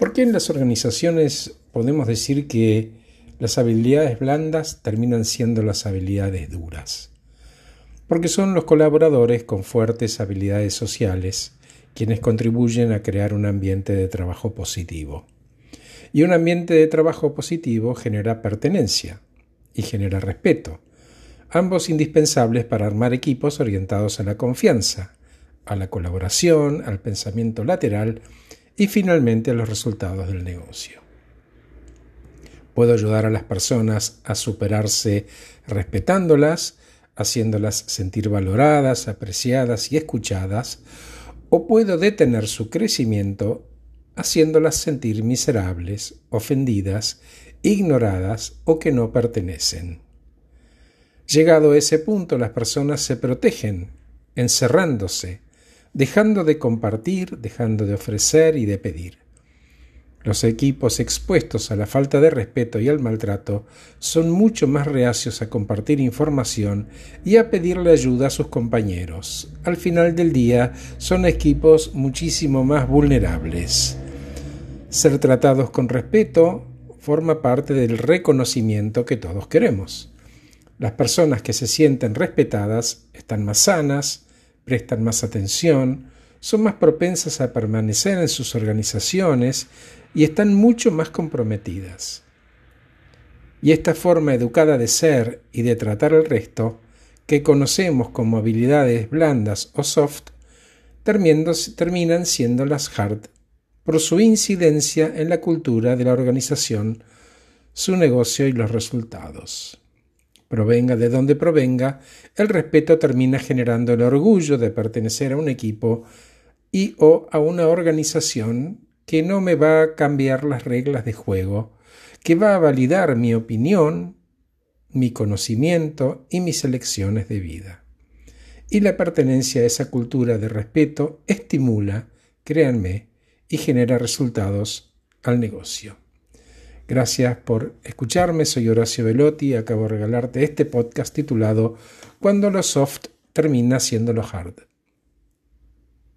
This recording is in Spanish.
¿Por qué en las organizaciones podemos decir que las habilidades blandas terminan siendo las habilidades duras? Porque son los colaboradores con fuertes habilidades sociales quienes contribuyen a crear un ambiente de trabajo positivo. Y un ambiente de trabajo positivo genera pertenencia y genera respeto, ambos indispensables para armar equipos orientados a la confianza, a la colaboración, al pensamiento lateral y finalmente los resultados del negocio. Puedo ayudar a las personas a superarse respetándolas, haciéndolas sentir valoradas, apreciadas y escuchadas, o puedo detener su crecimiento haciéndolas sentir miserables, ofendidas, ignoradas o que no pertenecen. Llegado ese punto, las personas se protegen, encerrándose, dejando de compartir, dejando de ofrecer y de pedir. Los equipos expuestos a la falta de respeto y al maltrato son mucho más reacios a compartir información y a pedirle ayuda a sus compañeros. Al final del día son equipos muchísimo más vulnerables. Ser tratados con respeto forma parte del reconocimiento que todos queremos. Las personas que se sienten respetadas están más sanas, prestan más atención, son más propensas a permanecer en sus organizaciones y están mucho más comprometidas. Y esta forma educada de ser y de tratar al resto, que conocemos como habilidades blandas o soft, terminan siendo las hard por su incidencia en la cultura de la organización, su negocio y los resultados provenga de donde provenga, el respeto termina generando el orgullo de pertenecer a un equipo y o a una organización que no me va a cambiar las reglas de juego, que va a validar mi opinión, mi conocimiento y mis elecciones de vida. Y la pertenencia a esa cultura de respeto estimula, créanme, y genera resultados al negocio. Gracias por escucharme, soy Horacio Velotti y acabo de regalarte este podcast titulado Cuando lo soft termina siendo lo hard.